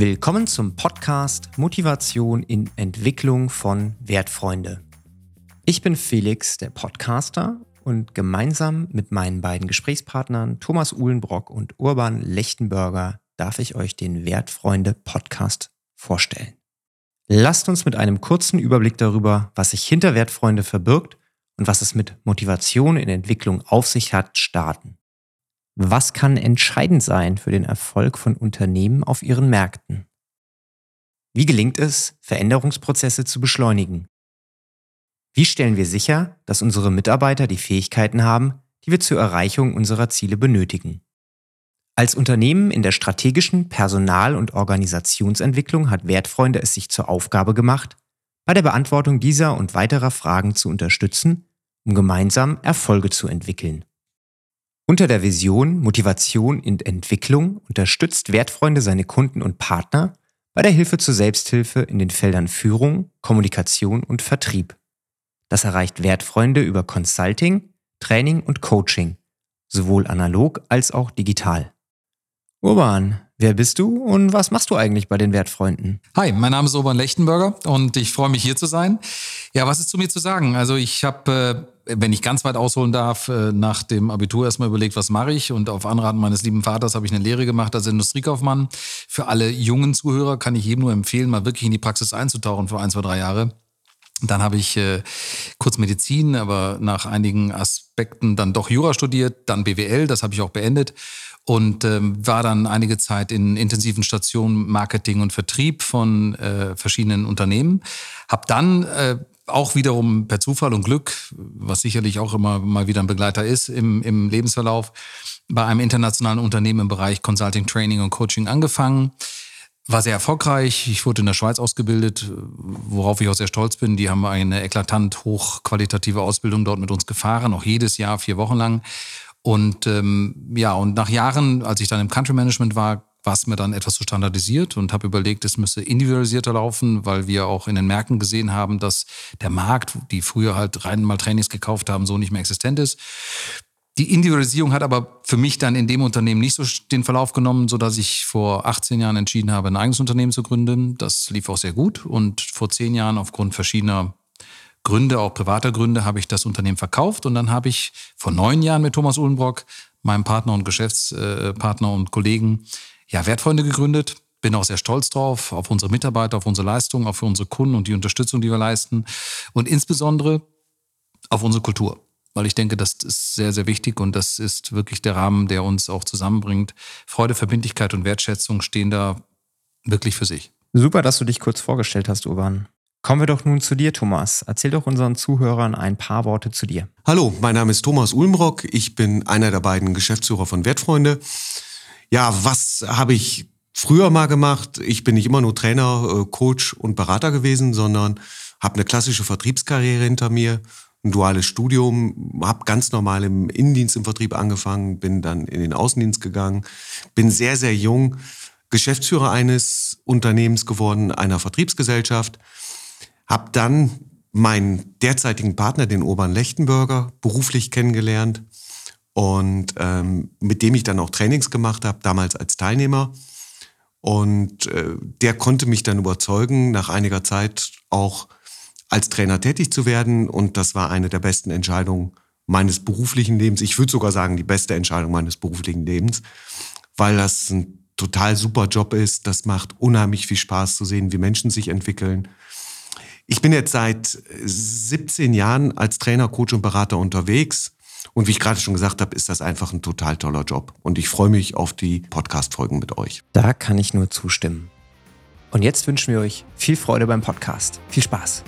Willkommen zum Podcast Motivation in Entwicklung von Wertfreunde. Ich bin Felix, der Podcaster, und gemeinsam mit meinen beiden Gesprächspartnern Thomas Uhlenbrock und Urban Lechtenberger darf ich euch den Wertfreunde Podcast vorstellen. Lasst uns mit einem kurzen Überblick darüber, was sich hinter Wertfreunde verbirgt und was es mit Motivation in Entwicklung auf sich hat, starten. Was kann entscheidend sein für den Erfolg von Unternehmen auf ihren Märkten? Wie gelingt es, Veränderungsprozesse zu beschleunigen? Wie stellen wir sicher, dass unsere Mitarbeiter die Fähigkeiten haben, die wir zur Erreichung unserer Ziele benötigen? Als Unternehmen in der strategischen Personal- und Organisationsentwicklung hat Wertfreunde es sich zur Aufgabe gemacht, bei der Beantwortung dieser und weiterer Fragen zu unterstützen, um gemeinsam Erfolge zu entwickeln. Unter der Vision Motivation in Entwicklung unterstützt Wertfreunde seine Kunden und Partner bei der Hilfe zur Selbsthilfe in den Feldern Führung, Kommunikation und Vertrieb. Das erreicht Wertfreunde über Consulting, Training und Coaching, sowohl analog als auch digital. Urban, wer bist du und was machst du eigentlich bei den Wertfreunden? Hi, mein Name ist Urban Lechtenberger und ich freue mich hier zu sein. Ja, was ist zu mir zu sagen? Also ich habe, äh, wenn ich ganz weit ausholen darf, äh, nach dem Abitur erstmal überlegt, was mache ich und auf Anraten meines lieben Vaters habe ich eine Lehre gemacht als Industriekaufmann. Für alle jungen Zuhörer kann ich jedem nur empfehlen, mal wirklich in die Praxis einzutauchen für ein, zwei, drei Jahre dann habe ich äh, kurz Medizin, aber nach einigen Aspekten dann doch Jura studiert, dann BWL, das habe ich auch beendet und ähm, war dann einige Zeit in intensiven Stationen Marketing und Vertrieb von äh, verschiedenen Unternehmen. Hab dann äh, auch wiederum per Zufall und Glück, was sicherlich auch immer mal wieder ein Begleiter ist im, im Lebensverlauf, bei einem internationalen Unternehmen im Bereich Consulting, Training und Coaching angefangen war sehr erfolgreich. Ich wurde in der Schweiz ausgebildet, worauf ich auch sehr stolz bin. Die haben eine eklatant hochqualitative Ausbildung dort mit uns gefahren, auch jedes Jahr vier Wochen lang. Und ähm, ja, und nach Jahren, als ich dann im Country Management war, war es mir dann etwas zu standardisiert und habe überlegt, es müsste individualisierter laufen, weil wir auch in den Märkten gesehen haben, dass der Markt, die früher halt rein mal Trainings gekauft haben, so nicht mehr existent ist. Die Individualisierung hat aber für mich dann in dem Unternehmen nicht so den Verlauf genommen, so dass ich vor 18 Jahren entschieden habe, ein eigenes Unternehmen zu gründen. Das lief auch sehr gut. Und vor zehn Jahren aufgrund verschiedener Gründe, auch privater Gründe, habe ich das Unternehmen verkauft. Und dann habe ich vor neun Jahren mit Thomas Uhlenbrock, meinem Partner und Geschäftspartner und Kollegen, ja, Wertfreunde gegründet. Bin auch sehr stolz drauf, auf unsere Mitarbeiter, auf unsere Leistungen, auch für unsere Kunden und die Unterstützung, die wir leisten. Und insbesondere auf unsere Kultur weil ich denke, das ist sehr, sehr wichtig und das ist wirklich der Rahmen, der uns auch zusammenbringt. Freude, Verbindlichkeit und Wertschätzung stehen da wirklich für sich. Super, dass du dich kurz vorgestellt hast, Urban. Kommen wir doch nun zu dir, Thomas. Erzähl doch unseren Zuhörern ein paar Worte zu dir. Hallo, mein Name ist Thomas Ulmrock. Ich bin einer der beiden Geschäftsführer von Wertfreunde. Ja, was habe ich früher mal gemacht? Ich bin nicht immer nur Trainer, äh, Coach und Berater gewesen, sondern habe eine klassische Vertriebskarriere hinter mir, ein duales Studium, habe ganz normal im Innendienst im Vertrieb angefangen, bin dann in den Außendienst gegangen, bin sehr, sehr jung Geschäftsführer eines Unternehmens geworden, einer Vertriebsgesellschaft, habe dann meinen derzeitigen Partner, den Urban Lechtenberger, beruflich kennengelernt und ähm, mit dem ich dann auch Trainings gemacht habe, damals als Teilnehmer. Und äh, der konnte mich dann überzeugen, nach einiger Zeit auch als Trainer tätig zu werden. Und das war eine der besten Entscheidungen meines beruflichen Lebens. Ich würde sogar sagen, die beste Entscheidung meines beruflichen Lebens, weil das ein total super Job ist. Das macht unheimlich viel Spaß zu sehen, wie Menschen sich entwickeln. Ich bin jetzt seit 17 Jahren als Trainer, Coach und Berater unterwegs. Und wie ich gerade schon gesagt habe, ist das einfach ein total toller Job. Und ich freue mich auf die Podcast-Folgen mit euch. Da kann ich nur zustimmen. Und jetzt wünschen wir euch viel Freude beim Podcast. Viel Spaß.